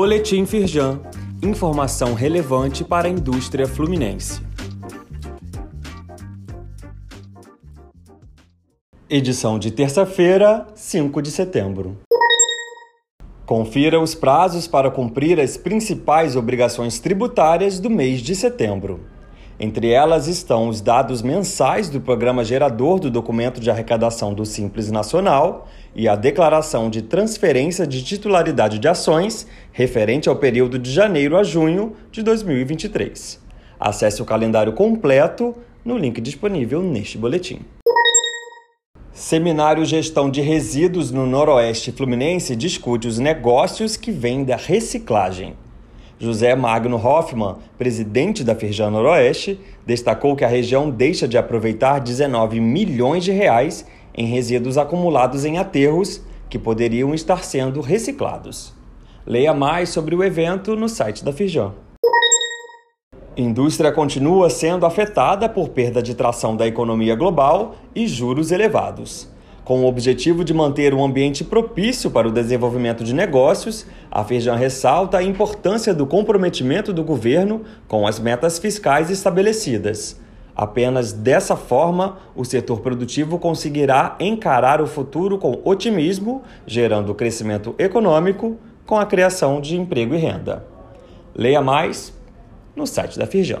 Boletim Firjan. Informação relevante para a indústria fluminense. Edição de terça-feira, 5 de setembro. Confira os prazos para cumprir as principais obrigações tributárias do mês de setembro. Entre elas estão os dados mensais do programa gerador do documento de arrecadação do Simples Nacional e a declaração de transferência de titularidade de ações referente ao período de janeiro a junho de 2023. Acesse o calendário completo no link disponível neste boletim. Seminário Gestão de Resíduos no Noroeste Fluminense discute os negócios que vêm da reciclagem. José Magno Hoffman, presidente da Firjan Noroeste, destacou que a região deixa de aproveitar 19 milhões de reais em resíduos acumulados em aterros que poderiam estar sendo reciclados. Leia mais sobre o evento no site da Firjan. Indústria continua sendo afetada por perda de tração da economia global e juros elevados. Com o objetivo de manter um ambiente propício para o desenvolvimento de negócios, a Firjan ressalta a importância do comprometimento do governo com as metas fiscais estabelecidas. Apenas dessa forma, o setor produtivo conseguirá encarar o futuro com otimismo, gerando crescimento econômico com a criação de emprego e renda. Leia mais no site da Firjan.